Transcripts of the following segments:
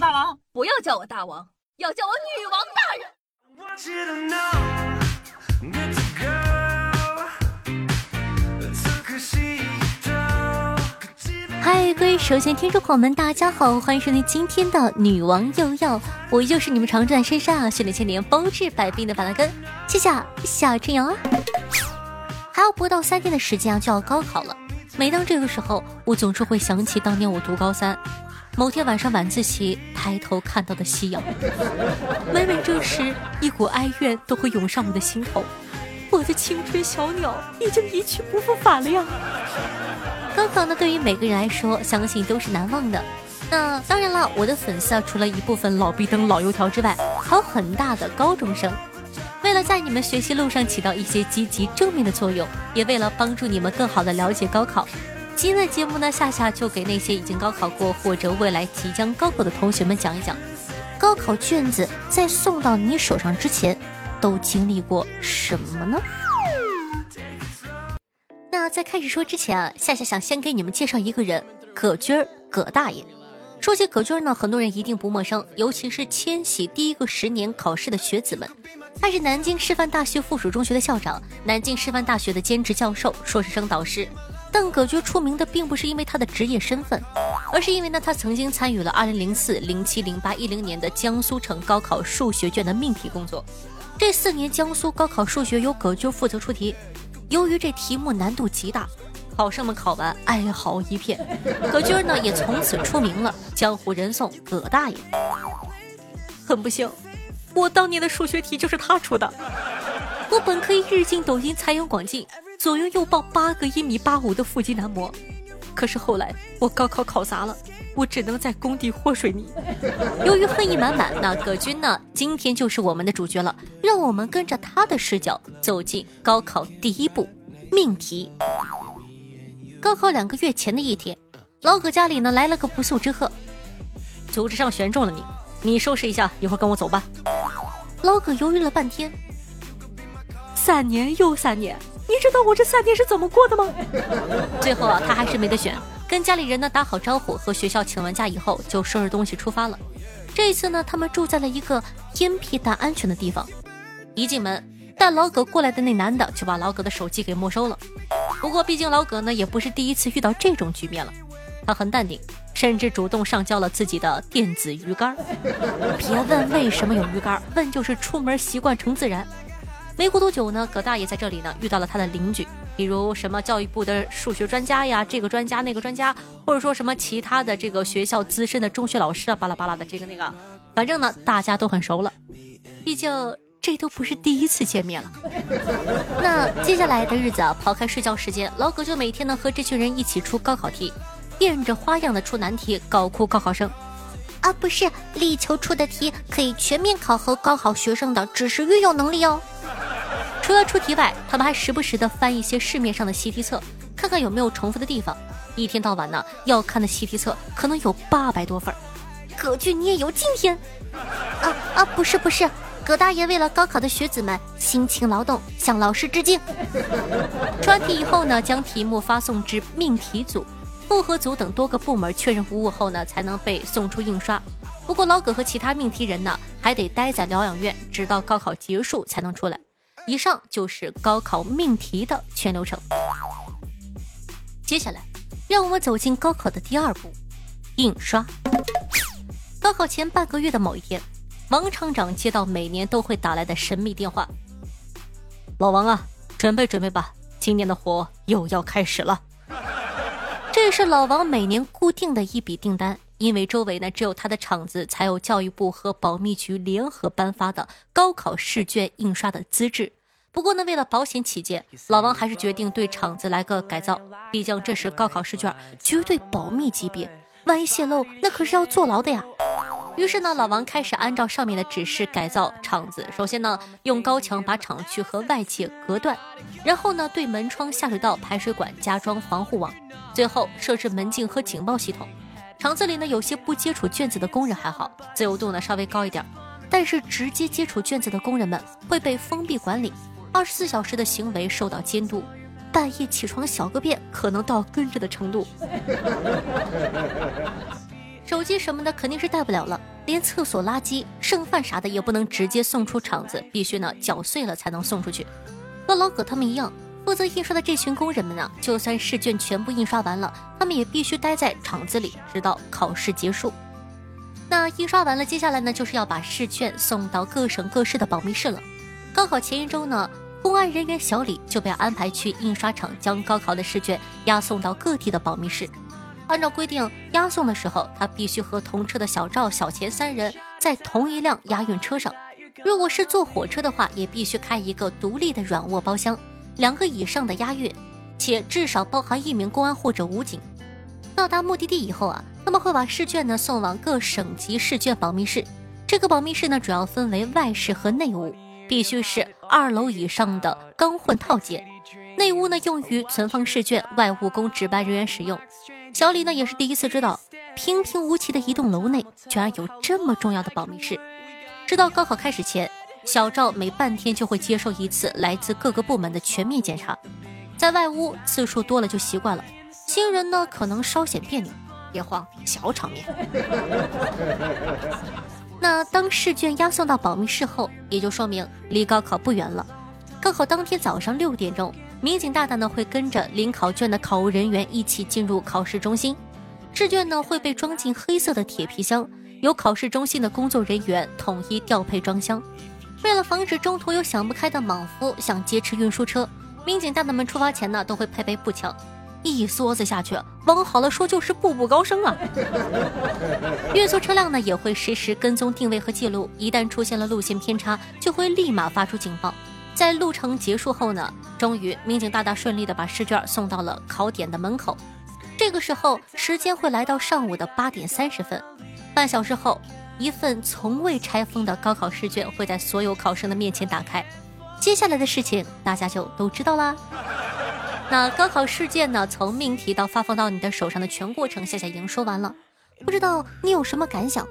大王，不要叫我大王，要叫我女王大人。嗨，各位首先听众朋友们，大家好，欢迎收听今天的女王又要，我依旧是你们常驻在深山啊，训练千年，包治百病的板蓝根，谢谢夏春阳啊。还有不到三天的时间啊，就要高考了。每当这个时候，我总是会想起当年我读高三，某天晚上晚自习抬头看到的夕阳。每每这时，一股哀怨都会涌上我的心头。我的青春小鸟已经一去不复返了呀。高考呢，对于每个人来说，相信都是难忘的。那当然了，我的粉丝啊，除了一部分老逼灯、老油条之外，还有很大的高中生。为了在你们学习路上起到一些积极正面的作用，也为了帮助你们更好的了解高考，今天的节目呢，夏夏就给那些已经高考过或者未来即将高考的同学们讲一讲，高考卷子在送到你手上之前，都经历过什么呢？那在开始说之前啊，夏夏想先给你们介绍一个人，葛军儿，葛大爷。说起葛军儿呢，很多人一定不陌生，尤其是千禧第一个十年考试的学子们。他是南京师范大学附属中学的校长，南京师范大学的兼职教授、硕士生导师。但葛军出名的并不是因为他的职业身份，而是因为呢，他曾经参与了2004、07、08、10年的江苏省高考数学卷的命题工作。这四年江苏高考数学由葛军负责出题。由于这题目难度极大，考生们考完哀嚎一片。葛军呢也从此出名了，江湖人送葛大爷。很不幸，我当年的数学题就是他出的。我本可以日进斗金，财源广进，左拥右抱八个一米八五的腹肌男模。可是后来我高考考砸了，我只能在工地和水泥。由于恨意满满，那葛军呢，今天就是我们的主角了。让我们跟着他的视角走进高考第一步命题。高考两个月前的一天，老葛家里呢来了个不速之客，组织上选中了你，你收拾一下，一会儿跟我走吧。老葛犹豫了半天，三年又三年。你知道我这三天是怎么过的吗？最后啊，他还是没得选，跟家里人呢打好招呼，和学校请完假以后，就收拾东西出发了。这一次呢，他们住在了一个偏僻但安全的地方。一进门，带老葛过来的那男的就把老葛的手机给没收了。不过，毕竟老葛呢也不是第一次遇到这种局面了，他很淡定，甚至主动上交了自己的电子鱼竿。别问为什么有鱼竿，问就是出门习惯成自然。没过多久呢，葛大爷在这里呢遇到了他的邻居，比如什么教育部的数学专家呀，这个专家那个专家，或者说什么其他的这个学校资深的中学老师啊，巴拉巴拉的这个那个，反正呢大家都很熟了，毕竟这都不是第一次见面了。那接下来的日子啊，抛开睡觉时间，老葛就每天呢和这群人一起出高考题，变着花样的出难题，搞哭高考生。啊，不是，力求出的题可以全面考核高考学生的知识运用能力哦。除了出题外，他们还时不时的翻一些市面上的习题册，看看有没有重复的地方。一天到晚呢，要看的习题册可能有八百多份。葛俊，你也有今天？啊啊，不是不是，葛大爷为了高考的学子们辛勤劳动，向老师致敬。出完题以后呢，将题目发送至命题组、复核组等多个部门确认无误后呢，才能被送出印刷。不过老葛和其他命题人呢，还得待在疗养院，直到高考结束才能出来。以上就是高考命题的全流程。接下来，让我们走进高考的第二步——印刷。高考前半个月的某一天，王厂长接到每年都会打来的神秘电话：“老王啊，准备准备吧，今年的活又要开始了。”这是老王每年固定的一笔订单。因为周围呢只有他的厂子才有教育部和保密局联合颁发的高考试卷印刷的资质。不过呢，为了保险起见，老王还是决定对厂子来个改造。毕竟这是高考试卷，绝对保密级别，万一泄露，那可是要坐牢的呀。于是呢，老王开始按照上面的指示改造厂子。首先呢，用高墙把厂区和外界隔断，然后呢，对门窗、下水道、排水管加装防护网，最后设置门禁和警报系统。厂子里呢，有些不接触卷子的工人还好，自由度呢稍微高一点，但是直接接触卷子的工人们会被封闭管理，二十四小时的行为受到监督，半夜起床小个便可能到跟着的程度。手机什么的肯定是带不了了，连厕所垃圾、剩饭啥的也不能直接送出厂子，必须呢搅碎了才能送出去。和老葛他们一样，负责印刷的这群工人们呢，就算试卷全部印刷完了，他们也必须待在厂子里，直到考试结束。那印刷完了，接下来呢就是要把试卷送到各省各市的保密室了。高考前一周呢，公安人员小李就被安排去印刷厂，将高考的试卷押送到各地的保密室。按照规定，押送的时候，他必须和同车的小赵、小钱三人在同一辆押运车上。如果是坐火车的话，也必须开一个独立的软卧包厢，两个以上的押运，且至少包含一名公安或者武警。到达目的地以后啊，他们会把试卷呢送往各省级试卷保密室。这个保密室呢，主要分为外室和内屋，必须是二楼以上的钢混套间。内屋呢，用于存放试卷，外屋供值班人员使用。小李呢也是第一次知道，平平无奇的一栋楼内居然有这么重要的保密室。直到高考开始前，小赵每半天就会接受一次来自各个部门的全面检查。在外屋次数多了就习惯了，新人呢可能稍显别扭。别慌，小场面。那当试卷押送到保密室后，也就说明离高考不远了。高考当天早上六点钟。民警大大呢会跟着领考卷的考务人员一起进入考试中心，试卷呢会被装进黑色的铁皮箱，由考试中心的工作人员统一调配装箱。为了防止中途有想不开的莽夫想劫持运输车，民警大大们出发前呢都会配备步枪，一梭子下去，往好了说就是步步高升啊。运输车辆呢也会实时跟踪定位和记录，一旦出现了路线偏差，就会立马发出警报。在路程结束后呢，终于民警大大顺利的把试卷送到了考点的门口。这个时候，时间会来到上午的八点三十分。半小时后，一份从未拆封的高考试卷会在所有考生的面前打开。接下来的事情大家就都知道啦。那高考试卷呢，从命题到发放到你的手上的全过程，夏夏已经说完了。不知道你有什么感想？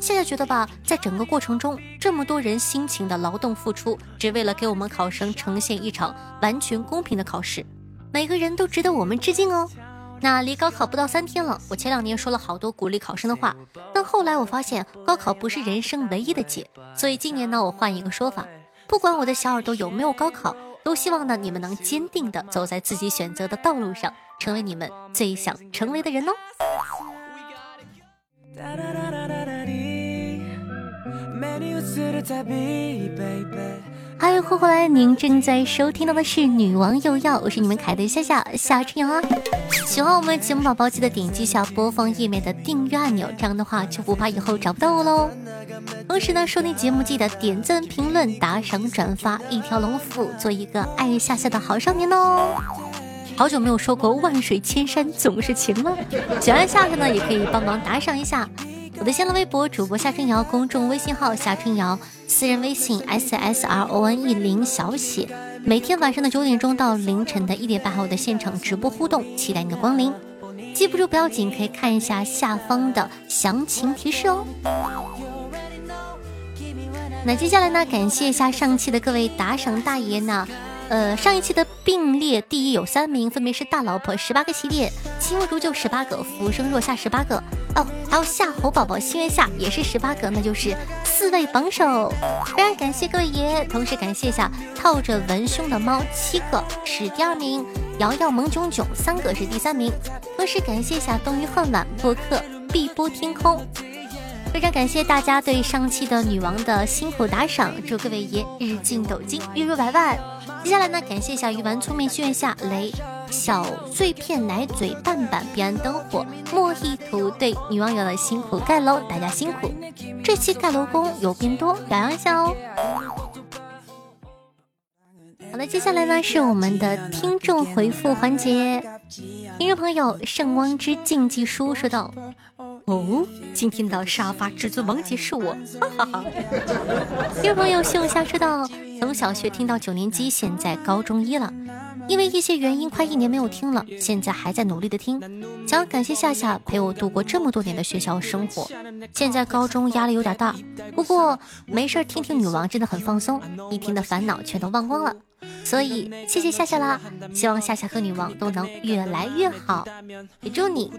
夏夏觉得吧，在整个过程中，这么多人辛勤的劳动付出，只为了给我们考生呈现一场完全公平的考试，每个人都值得我们致敬哦。那离高考不到三天了，我前两年说了好多鼓励考生的话，但后来我发现高考不是人生唯一的解，所以今年呢，我换一个说法，不管我的小耳朵有没有高考，都希望呢你们能坚定的走在自己选择的道路上，成为你们最想成为的人哦。嗨，欢迎回来！您正在收听到的是《女王有药》，我是你们凯的夏夏夏春瑶啊。喜欢我们节目宝宝，记得点击下播放页面的订阅按钮，这样的话就不怕以后找不到我喽。同时呢，收听节目记得点赞、评论、打赏、转发，一条龙服务，做一个爱夏夏的好少年哦。好久没有说过万水千山总是情了，喜欢夏夏呢，也可以帮忙打赏一下。我的新浪微博主播夏春瑶，公众微信号夏春瑶，私人微信 s s r o n e 零小写。每天晚上的九点钟到凌晨的一点半，我的现场直播互动，期待你的光临。记不住不要紧，可以看一下下方的详情提示哦。那接下来呢，感谢一下上期的各位打赏大爷呢。呃，上一期的并列第一有三名，分别是大老婆十八个系列，期末如旧十八个，浮生若夏十八个，哦，还有夏侯宝宝心愿下也是十八个，那就是四位榜首。非常感谢各位爷，同时感谢一下套着文胸的猫七个是第二名，瑶瑶萌囧囧三个是第三名，同时感谢一下冬雨恨晚播客碧波天空。非常感谢大家对上期的女王的辛苦打赏，祝各位爷日进斗金，月入百万。接下来呢，感谢一下鱼丸聪明训练下雷小碎片奶嘴半板彼岸灯火莫意图对女网友的辛苦盖楼，大家辛苦。这期盖楼工有变多，表扬一下哦。好的，接下来呢是我们的听众回复环节。听众朋友圣光之竞技书说道。哦，今天的沙发至尊王姐是我，哈哈哈。第二朋友秀一下说道：从小学听到九年级，现在高中一了，因为一些原因，快一年没有听了，现在还在努力的听。想要感谢夏夏陪我度过这么多年的学校生活，现在高中压力有点大，不过没事听听女王真的很放松，一听的烦恼全都忘光了。所以谢谢夏夏啦，希望夏夏和女王都能越来越好，也祝你，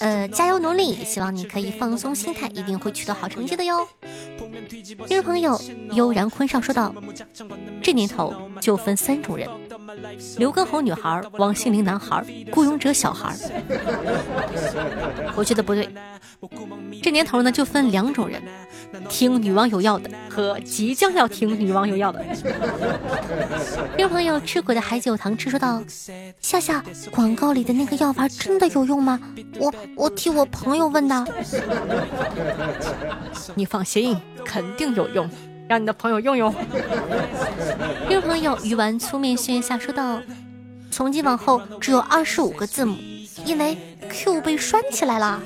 呃，加油努力，希望你可以放松心态，一定会取得好成绩的哟。听众朋友悠然坤上说道：“这年头就分三种人，刘畊宏女孩、王心凌男孩、雇佣者小孩。我觉得不对，这年头呢就分两种人。”听女网友要的和即将要听女网友要的。听众朋友，吃鬼的孩子有糖吃说道：“夏夏，广告里的那个药丸真的有用吗？我我替我朋友问的。你放心，肯定有用，让你的朋友用用。听众朋友，鱼丸粗面训下说道：“从今往后只有二十五个字母，因为 Q 被拴起来了。”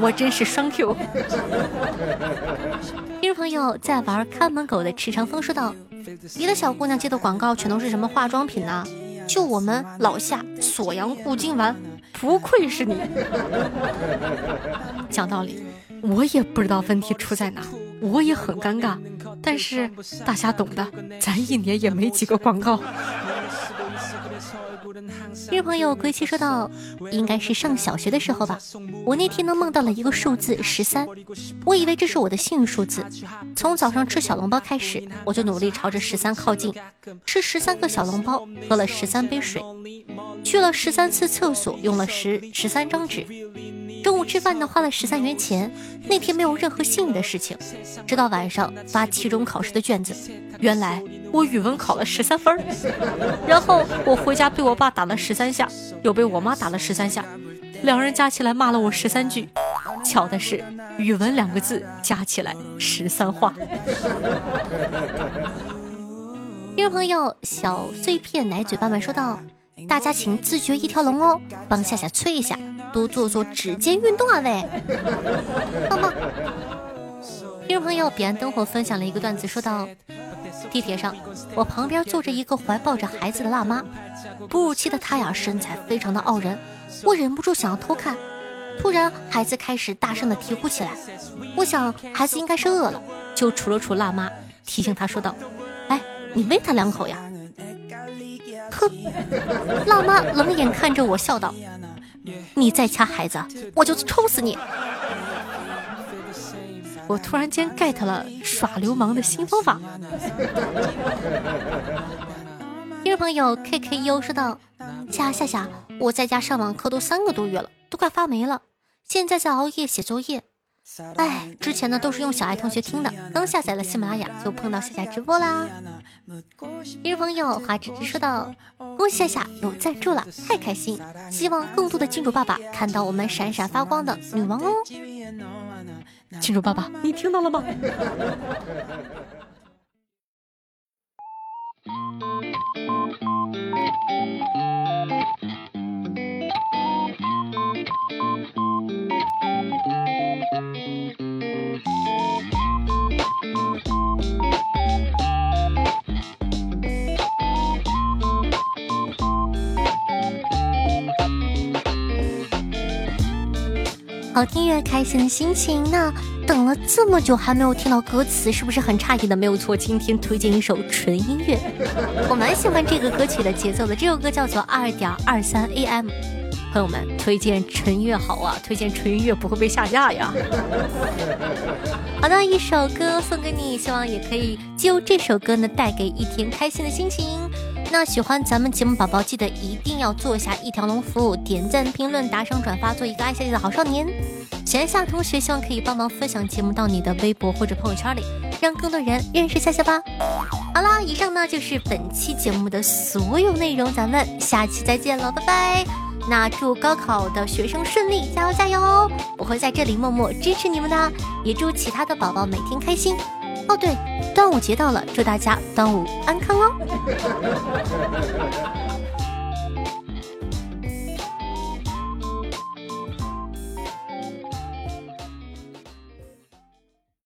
我真是双 Q。听众朋友在玩看门狗的池长风说道：“别的小姑娘接的广告全都是什么化妆品呢？就我们老夏锁阳固精丸，不愧是你。讲道理，我也不知道问题出在哪，我也很尴尬。但是大家懂的，咱一年也没几个广告。”日朋友归期说道：“应该是上小学的时候吧。我那天呢梦到了一个数字十三，我以为这是我的幸运数字。从早上吃小笼包开始，我就努力朝着十三靠近，吃十三个小笼包，喝了十三杯水，去了十三次厕所，用了十十三张纸。中午吃饭呢花了十三元钱。那天没有任何幸运的事情，直到晚上发期中考试的卷子，原来。”我语文考了十三分，然后我回家被我爸打了十三下，又被我妈打了十三下，两人加起来骂了我十三句。巧的是，语文两个字加起来十三话。听众朋友，小碎片奶嘴爸爸说道：“大家请自觉一条龙哦，帮夏夏催一下，多做做指尖运动啊喂。”棒棒。听众朋友，彼岸灯火分享了一个段子，说道。地铁上，我旁边坐着一个怀抱着孩子的辣妈，哺乳期的她呀，身材非常的傲人，我忍不住想要偷看。突然，孩子开始大声的啼哭起来，我想孩子应该是饿了，就杵了杵辣妈，提醒她说道：“哎，你喂他两口呀。”哼，辣妈冷眼看着我笑道：“你再掐孩子，我就抽死你。”我突然间 get 了耍流氓的新方法。听众朋友 K K U 说道：“夏夏夏，我在家上网课都三个多月了，都快发霉了，现在在熬夜写作业。哎，之前呢都是用小爱同学听的，刚下载了喜马拉雅就碰到夏夏直播啦。”听众朋友华芝芝说道：“恭喜夏夏有赞助了，太开心！希望更多的金主爸爸看到我们闪闪发光的女王哦。”金主爸爸，你听到了吗？好听乐，开心的心情。那等了这么久还没有听到歌词，是不是很诧异的？没有错，今天推荐一首纯音乐。我蛮喜欢这个歌曲的节奏的。这首歌叫做二点二三 AM。朋友们，推荐纯音乐好啊，推荐纯音乐不会被下架呀。好的，一首歌送给你，希望也可以就这首歌呢带给一天开心的心情。那喜欢咱们节目宝宝，记得一定要做下一条龙服务，点赞、评论、打赏、转发，做一个爱下去的好少年。喜夏同学，希望可以帮忙分享节目到你的微博或者朋友圈里，让更多人认识夏夏吧。好啦，以上呢就是本期节目的所有内容，咱们下期再见了，拜拜。那祝高考的学生顺利，加油加油！我会在这里默默支持你们的，也祝其他的宝宝每天开心。哦对，端午节到了，祝大家端午安康哦。